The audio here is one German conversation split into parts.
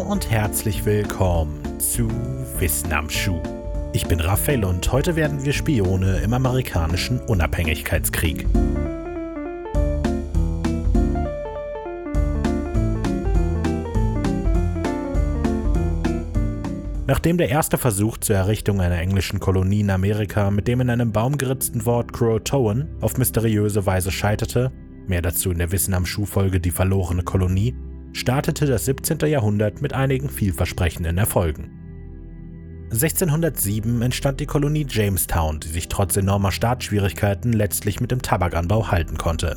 Hallo und herzlich willkommen zu Wissen am Schuh. Ich bin Raphael und heute werden wir Spione im amerikanischen Unabhängigkeitskrieg. Nachdem der erste Versuch zur Errichtung einer englischen Kolonie in Amerika mit dem in einem Baum geritzten Wort Croatoan auf mysteriöse Weise scheiterte, mehr dazu in der Wissen am Schuh-Folge Die verlorene Kolonie, startete das 17. Jahrhundert mit einigen vielversprechenden Erfolgen. 1607 entstand die Kolonie Jamestown, die sich trotz enormer Startschwierigkeiten letztlich mit dem Tabakanbau halten konnte.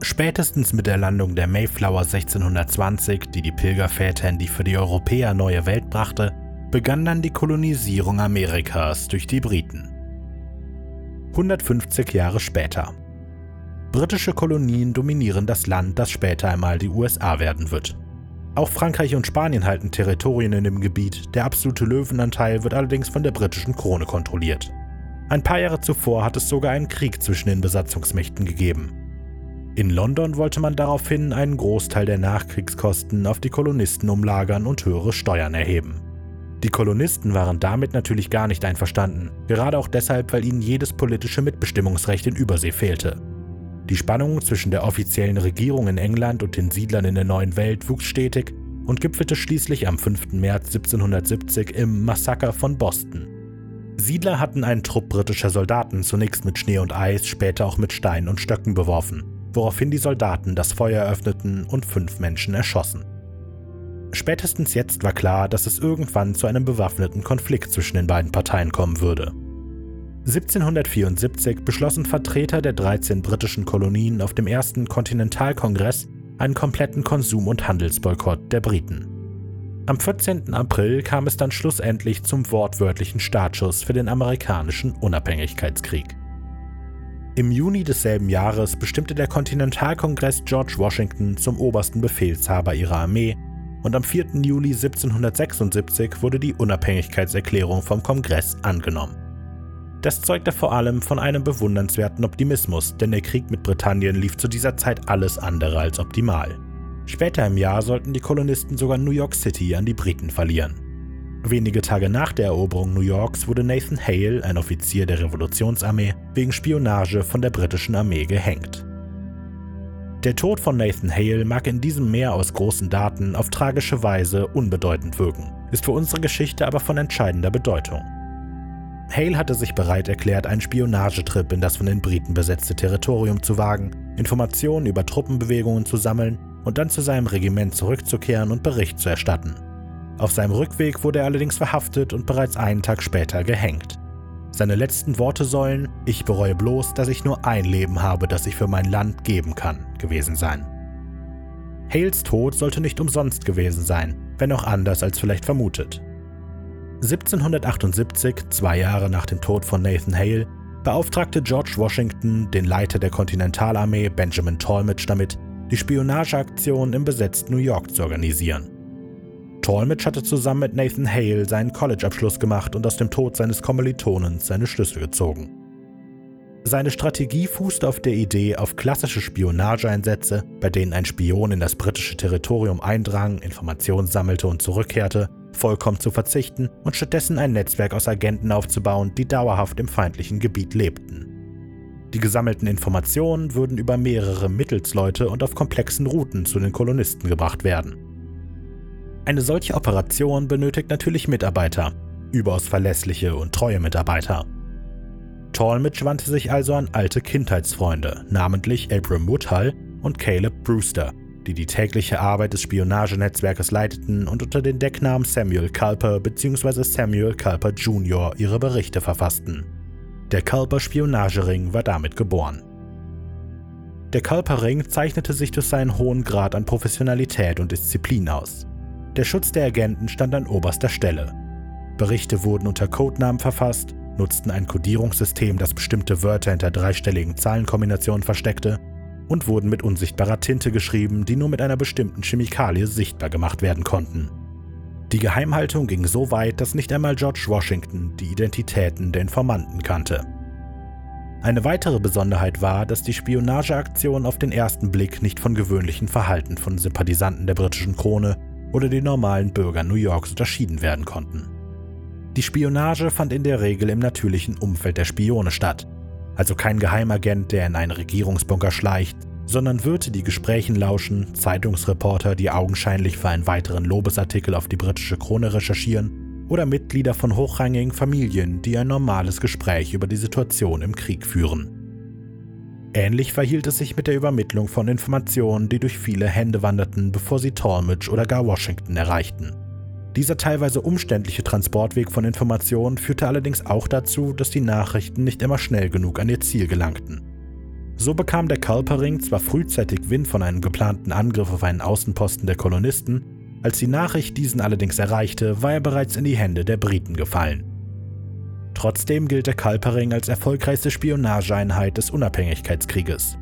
Spätestens mit der Landung der Mayflower 1620, die die Pilgerväter in die für die Europäer neue Welt brachte, begann dann die Kolonisierung Amerikas durch die Briten. 150 Jahre später. Britische Kolonien dominieren das Land, das später einmal die USA werden wird. Auch Frankreich und Spanien halten Territorien in dem Gebiet, der absolute Löwenanteil wird allerdings von der britischen Krone kontrolliert. Ein paar Jahre zuvor hat es sogar einen Krieg zwischen den Besatzungsmächten gegeben. In London wollte man daraufhin einen Großteil der Nachkriegskosten auf die Kolonisten umlagern und höhere Steuern erheben. Die Kolonisten waren damit natürlich gar nicht einverstanden, gerade auch deshalb, weil ihnen jedes politische Mitbestimmungsrecht in Übersee fehlte. Die Spannung zwischen der offiziellen Regierung in England und den Siedlern in der neuen Welt wuchs stetig und gipfelte schließlich am 5. März 1770 im Massaker von Boston. Siedler hatten einen Trupp britischer Soldaten zunächst mit Schnee und Eis, später auch mit Steinen und Stöcken beworfen, woraufhin die Soldaten das Feuer eröffneten und fünf Menschen erschossen. Spätestens jetzt war klar, dass es irgendwann zu einem bewaffneten Konflikt zwischen den beiden Parteien kommen würde. 1774 beschlossen Vertreter der 13 britischen Kolonien auf dem ersten Kontinentalkongress einen kompletten Konsum- und Handelsboykott der Briten. Am 14. April kam es dann schlussendlich zum wortwörtlichen Startschuss für den amerikanischen Unabhängigkeitskrieg. Im Juni desselben Jahres bestimmte der Kontinentalkongress George Washington zum obersten Befehlshaber ihrer Armee und am 4. Juli 1776 wurde die Unabhängigkeitserklärung vom Kongress angenommen. Das zeugte vor allem von einem bewundernswerten Optimismus, denn der Krieg mit Britannien lief zu dieser Zeit alles andere als optimal. Später im Jahr sollten die Kolonisten sogar New York City an die Briten verlieren. Wenige Tage nach der Eroberung New Yorks wurde Nathan Hale, ein Offizier der Revolutionsarmee, wegen Spionage von der britischen Armee gehängt. Der Tod von Nathan Hale mag in diesem Meer aus großen Daten auf tragische Weise unbedeutend wirken, ist für unsere Geschichte aber von entscheidender Bedeutung. Hale hatte sich bereit erklärt, einen Spionagetrip in das von den Briten besetzte Territorium zu wagen, Informationen über Truppenbewegungen zu sammeln und dann zu seinem Regiment zurückzukehren und Bericht zu erstatten. Auf seinem Rückweg wurde er allerdings verhaftet und bereits einen Tag später gehängt. Seine letzten Worte sollen, ich bereue bloß, dass ich nur ein Leben habe, das ich für mein Land geben kann, gewesen sein. Hales Tod sollte nicht umsonst gewesen sein, wenn auch anders als vielleicht vermutet. 1778, zwei Jahre nach dem Tod von Nathan Hale, beauftragte George Washington den Leiter der Kontinentalarmee Benjamin Tallmadge damit, die Spionageaktion im besetzten New York zu organisieren. Tallmadge hatte zusammen mit Nathan Hale seinen Collegeabschluss gemacht und aus dem Tod seines Kommilitonens seine Schlüsse gezogen. Seine Strategie fußte auf der Idee, auf klassische Spionageeinsätze, bei denen ein Spion in das britische Territorium eindrang, Informationen sammelte und zurückkehrte, vollkommen zu verzichten und stattdessen ein Netzwerk aus Agenten aufzubauen, die dauerhaft im feindlichen Gebiet lebten. Die gesammelten Informationen würden über mehrere Mittelsleute und auf komplexen Routen zu den Kolonisten gebracht werden. Eine solche Operation benötigt natürlich Mitarbeiter, überaus verlässliche und treue Mitarbeiter. Talmadge wandte sich also an alte Kindheitsfreunde, namentlich Abram Woodhull und Caleb Brewster, die die tägliche Arbeit des Spionagenetzwerkes leiteten und unter den Decknamen Samuel Culper bzw. Samuel Culper Jr. ihre Berichte verfassten. Der Culper Spionagering war damit geboren. Der Culper Ring zeichnete sich durch seinen hohen Grad an Professionalität und Disziplin aus. Der Schutz der Agenten stand an oberster Stelle. Berichte wurden unter Codenamen verfasst, nutzten ein Codierungssystem, das bestimmte Wörter hinter dreistelligen Zahlenkombinationen versteckte und wurden mit unsichtbarer Tinte geschrieben, die nur mit einer bestimmten Chemikalie sichtbar gemacht werden konnten. Die Geheimhaltung ging so weit, dass nicht einmal George Washington die Identitäten der Informanten kannte. Eine weitere Besonderheit war, dass die Spionageaktion auf den ersten Blick nicht von gewöhnlichen Verhalten von Sympathisanten der britischen Krone oder den normalen Bürgern New Yorks unterschieden werden konnten. Die Spionage fand in der Regel im natürlichen Umfeld der Spione statt, also kein Geheimagent, der in einen Regierungsbunker schleicht, sondern Wirte, die Gesprächen lauschen, Zeitungsreporter, die augenscheinlich für einen weiteren Lobesartikel auf die britische Krone recherchieren oder Mitglieder von hochrangigen Familien, die ein normales Gespräch über die Situation im Krieg führen. Ähnlich verhielt es sich mit der Übermittlung von Informationen, die durch viele Hände wanderten, bevor sie Talmadge oder gar Washington erreichten. Dieser teilweise umständliche Transportweg von Informationen führte allerdings auch dazu, dass die Nachrichten nicht immer schnell genug an ihr Ziel gelangten. So bekam der Kalpering zwar frühzeitig Wind von einem geplanten Angriff auf einen Außenposten der Kolonisten, als die Nachricht diesen allerdings erreichte, war er bereits in die Hände der Briten gefallen. Trotzdem gilt der Kalpering als erfolgreichste Spionageeinheit des Unabhängigkeitskrieges.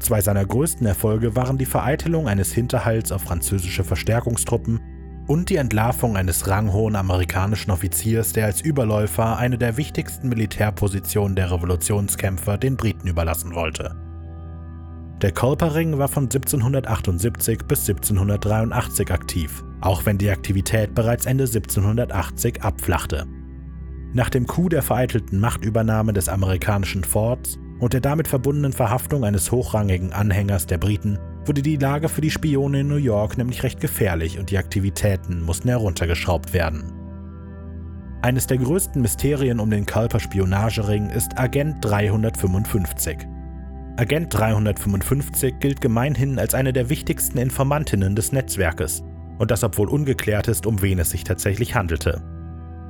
Zwei seiner größten Erfolge waren die Vereitelung eines Hinterhalts auf französische Verstärkungstruppen und die Entlarvung eines ranghohen amerikanischen Offiziers, der als Überläufer eine der wichtigsten Militärpositionen der Revolutionskämpfer den Briten überlassen wollte. Der Kolpering war von 1778 bis 1783 aktiv, auch wenn die Aktivität bereits Ende 1780 abflachte. Nach dem Coup der vereitelten Machtübernahme des amerikanischen Forts und der damit verbundenen Verhaftung eines hochrangigen Anhängers der Briten wurde die Lage für die Spione in New York nämlich recht gefährlich und die Aktivitäten mussten heruntergeschraubt werden. Eines der größten Mysterien um den Culper Spionagering ist Agent 355. Agent 355 gilt gemeinhin als eine der wichtigsten Informantinnen des Netzwerkes, und das obwohl ungeklärt ist, um wen es sich tatsächlich handelte.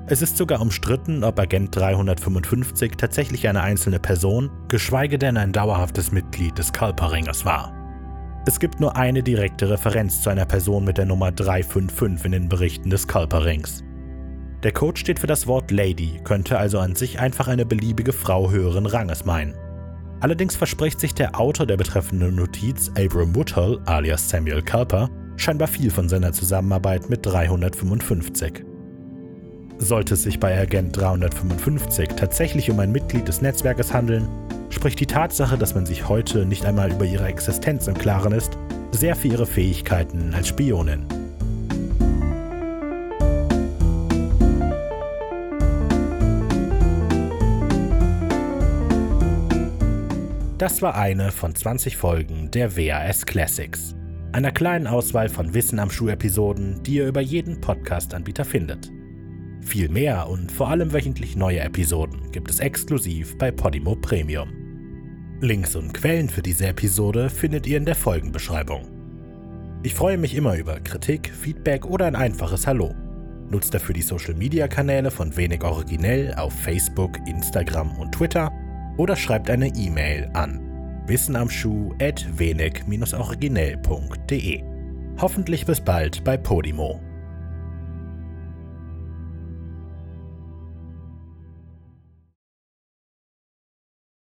Es ist sogar umstritten, ob Agent 355 tatsächlich eine einzelne Person, geschweige denn ein dauerhaftes Mitglied des Kalperringers war. Es gibt nur eine direkte Referenz zu einer Person mit der Nummer 355 in den Berichten des Kalperings. Der Code steht für das Wort Lady, könnte also an sich einfach eine beliebige Frau höheren Ranges meinen. Allerdings verspricht sich der Autor der betreffenden Notiz, Abram Woodhull alias Samuel Culper, scheinbar viel von seiner Zusammenarbeit mit 355. Sollte es sich bei Agent 355 tatsächlich um ein Mitglied des Netzwerkes handeln, spricht die Tatsache, dass man sich heute nicht einmal über ihre Existenz im Klaren ist, sehr für ihre Fähigkeiten als Spionin. Das war eine von 20 Folgen der WAS Classics, einer kleinen Auswahl von Wissen am Schuh-Episoden, die ihr über jeden Podcast-Anbieter findet. Viel mehr und vor allem wöchentlich neue Episoden gibt es exklusiv bei Podimo Premium. Links und Quellen für diese Episode findet ihr in der Folgenbeschreibung. Ich freue mich immer über Kritik, Feedback oder ein einfaches Hallo. Nutzt dafür die Social Media Kanäle von Wenig Originell auf Facebook, Instagram und Twitter oder schreibt eine E-Mail an wissenamschuh at wenig-originell.de. Hoffentlich bis bald bei Podimo.